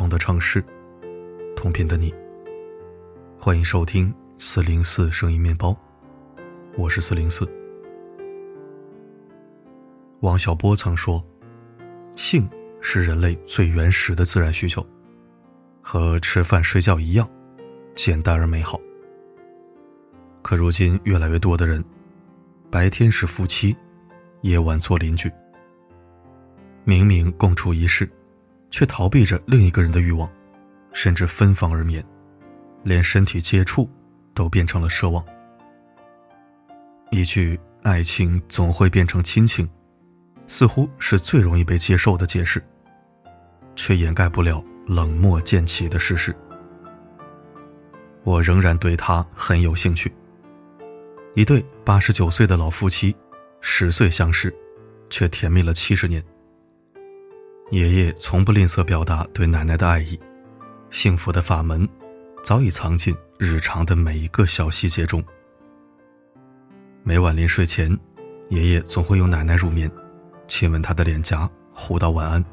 同的城市，同频的你。欢迎收听四零四声音面包，我是四零四。王小波曾说：“性是人类最原始的自然需求，和吃饭睡觉一样，简单而美好。”可如今，越来越多的人，白天是夫妻，夜晚做邻居。明明共处一室，却逃避着另一个人的欲望，甚至分房而眠，连身体接触都变成了奢望。一句“爱情总会变成亲情”，似乎是最容易被接受的解释，却掩盖不了冷漠渐起的事实。我仍然对他很有兴趣。一对八十九岁的老夫妻，十岁相识，却甜蜜了七十年。爷爷从不吝啬表达对奶奶的爱意，幸福的法门早已藏进日常的每一个小细节中。每晚临睡前，爷爷总会拥奶奶入眠，亲吻她的脸颊，互道晚安。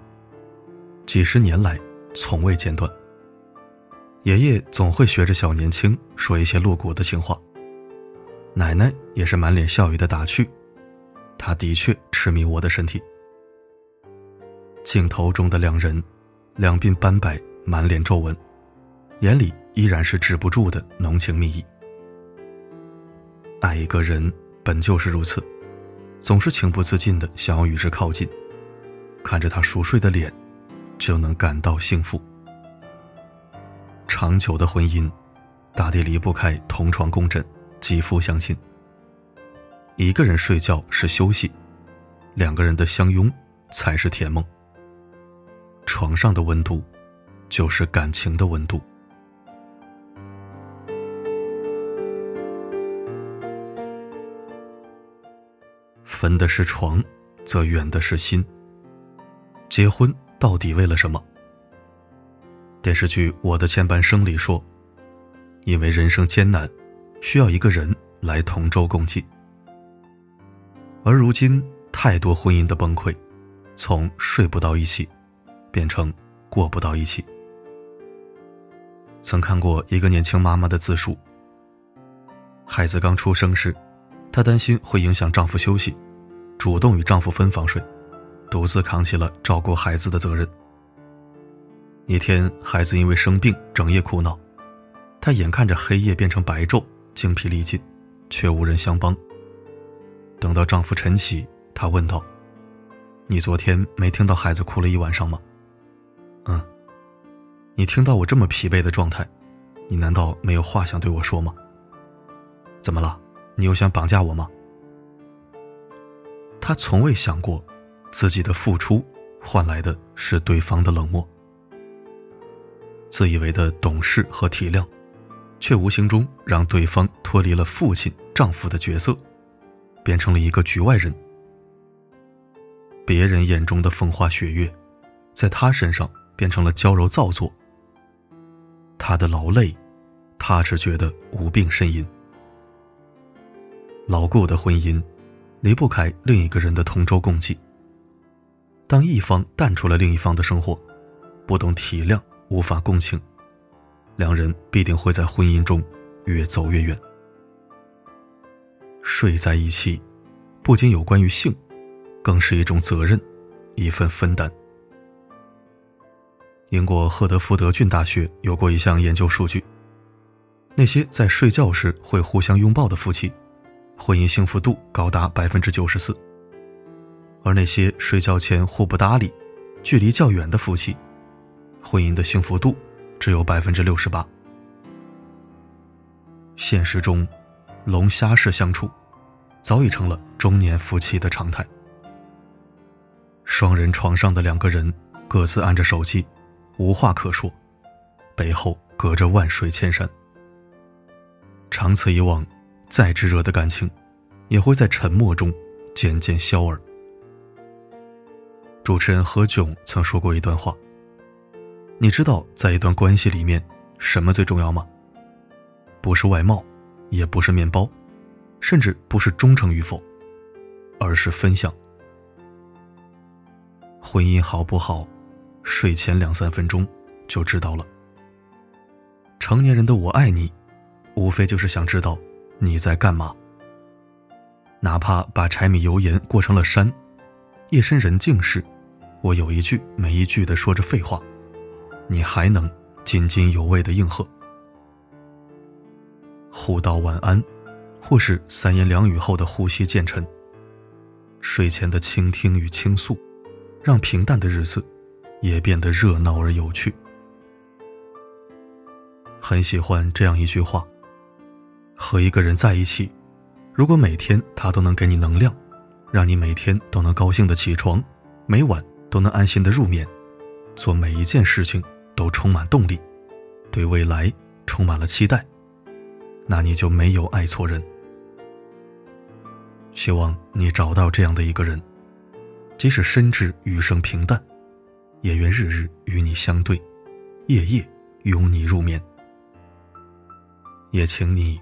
几十年来，从未间断。爷爷总会学着小年轻说一些露骨的情话。奶奶也是满脸笑意的打趣：“他的确痴迷我的身体。”镜头中的两人，两鬓斑白，满脸皱纹，眼里依然是止不住的浓情蜜意。爱一个人本就是如此，总是情不自禁的想要与之靠近，看着他熟睡的脸，就能感到幸福。长久的婚姻，大抵离不开同床共枕。肌肤相亲，一个人睡觉是休息，两个人的相拥才是甜梦。床上的温度，就是感情的温度。分的是床，则远的是心。结婚到底为了什么？电视剧《我的前半生》里说，因为人生艰难。需要一个人来同舟共济，而如今太多婚姻的崩溃，从睡不到一起，变成过不到一起。曾看过一个年轻妈妈的自述：孩子刚出生时，她担心会影响丈夫休息，主动与丈夫分房睡，独自扛起了照顾孩子的责任。一天，孩子因为生病整夜哭闹，她眼看着黑夜变成白昼。精疲力尽，却无人相帮。等到丈夫晨起，她问道：“你昨天没听到孩子哭了一晚上吗？”“。”“听到我这么疲惫的状态，你难道没有话想对我说吗？”“怎么了？你又想绑架我吗？”他从未想过，自己的付出换来的是对方的冷漠。自以为的懂事和体谅。却无形中让对方脱离了父亲、丈夫的角色，变成了一个局外人。别人眼中的风花雪月，在他身上变成了娇柔造作。他的劳累，他只觉得无病呻吟。牢固的婚姻，离不开另一个人的同舟共济。当一方淡出了另一方的生活，不懂体谅，无法共情。两人必定会在婚姻中越走越远。睡在一起，不仅有关于性，更是一种责任，一份分担。英国赫德福德郡大学有过一项研究数据：那些在睡觉时会互相拥抱的夫妻，婚姻幸福度高达百分之九十四；而那些睡觉前互不搭理、距离较远的夫妻，婚姻的幸福度。只有百分之六十八。现实中，龙虾式相处早已成了中年夫妻的常态。双人床上的两个人各自按着手机，无话可说，背后隔着万水千山。长此以往，再炙热的感情，也会在沉默中渐渐消耳。主持人何炅曾说过一段话。你知道，在一段关系里面，什么最重要吗？不是外貌，也不是面包，甚至不是忠诚与否，而是分享。婚姻好不好，睡前两三分钟就知道了。成年人的“我爱你”，无非就是想知道你在干嘛。哪怕把柴米油盐过成了山，夜深人静时，我有一句没一句的说着废话，你还能津津有味的应和。互道晚安，或是三言两语后的呼吸渐沉。睡前的倾听与倾诉，让平淡的日子也变得热闹而有趣。很喜欢这样一句话：和一个人在一起。如果每天他都能给你能量，让你每天都能高兴的起床，每晚都能安心的入眠，做每一件事情都充满动力，对未来充满了期待，那你就没有爱错人。希望你找到这样的一个人，即使深知余生平淡，也愿日日与你相对，夜夜拥你入眠。也请你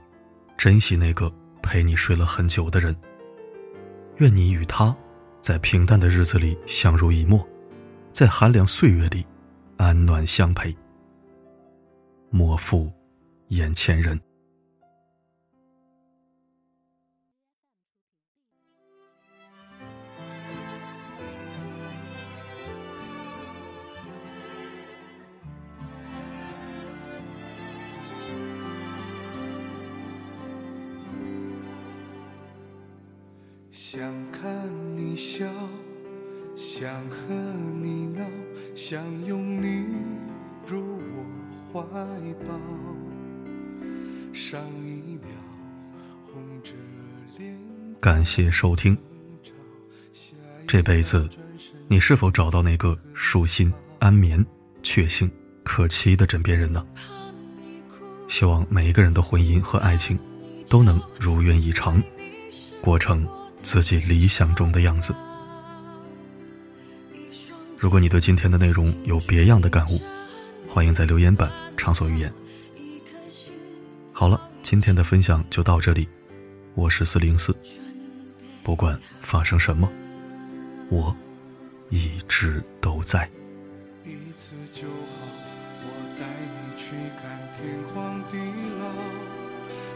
珍惜那个。陪你睡了很久的人，愿你与他，在平淡的日子里相濡以沫，在寒凉岁月里安暖相陪。莫负眼前人。想看你笑，想和你闹，想拥你入我怀抱。上一秒红着脸。感谢收听。这辈子，你是否找到那个舒心、安眠、确信、可期的枕边人呢？希望每一个人的婚姻和爱情都能如愿以偿，过程。自己理想中的样子。如果你对今天的内容有别样的感悟，欢迎在留言板畅所欲言。好了，今天的分享就到这里，我是四零四。不管发生什么，我一直都在。一次就好，我带你去看天荒地老。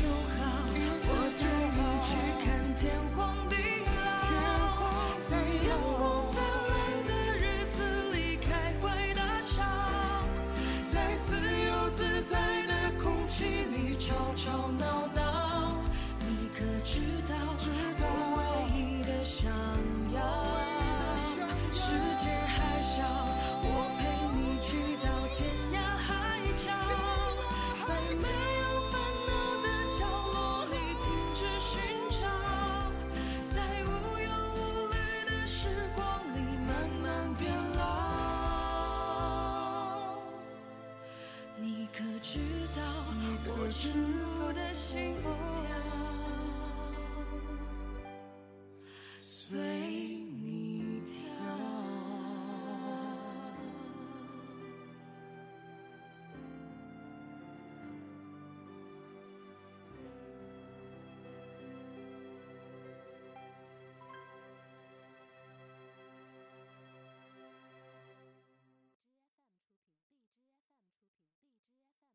就好我带你去看天荒地老在阳光灿烂的日子里开怀大笑在自由自在的空气里吵吵闹闹。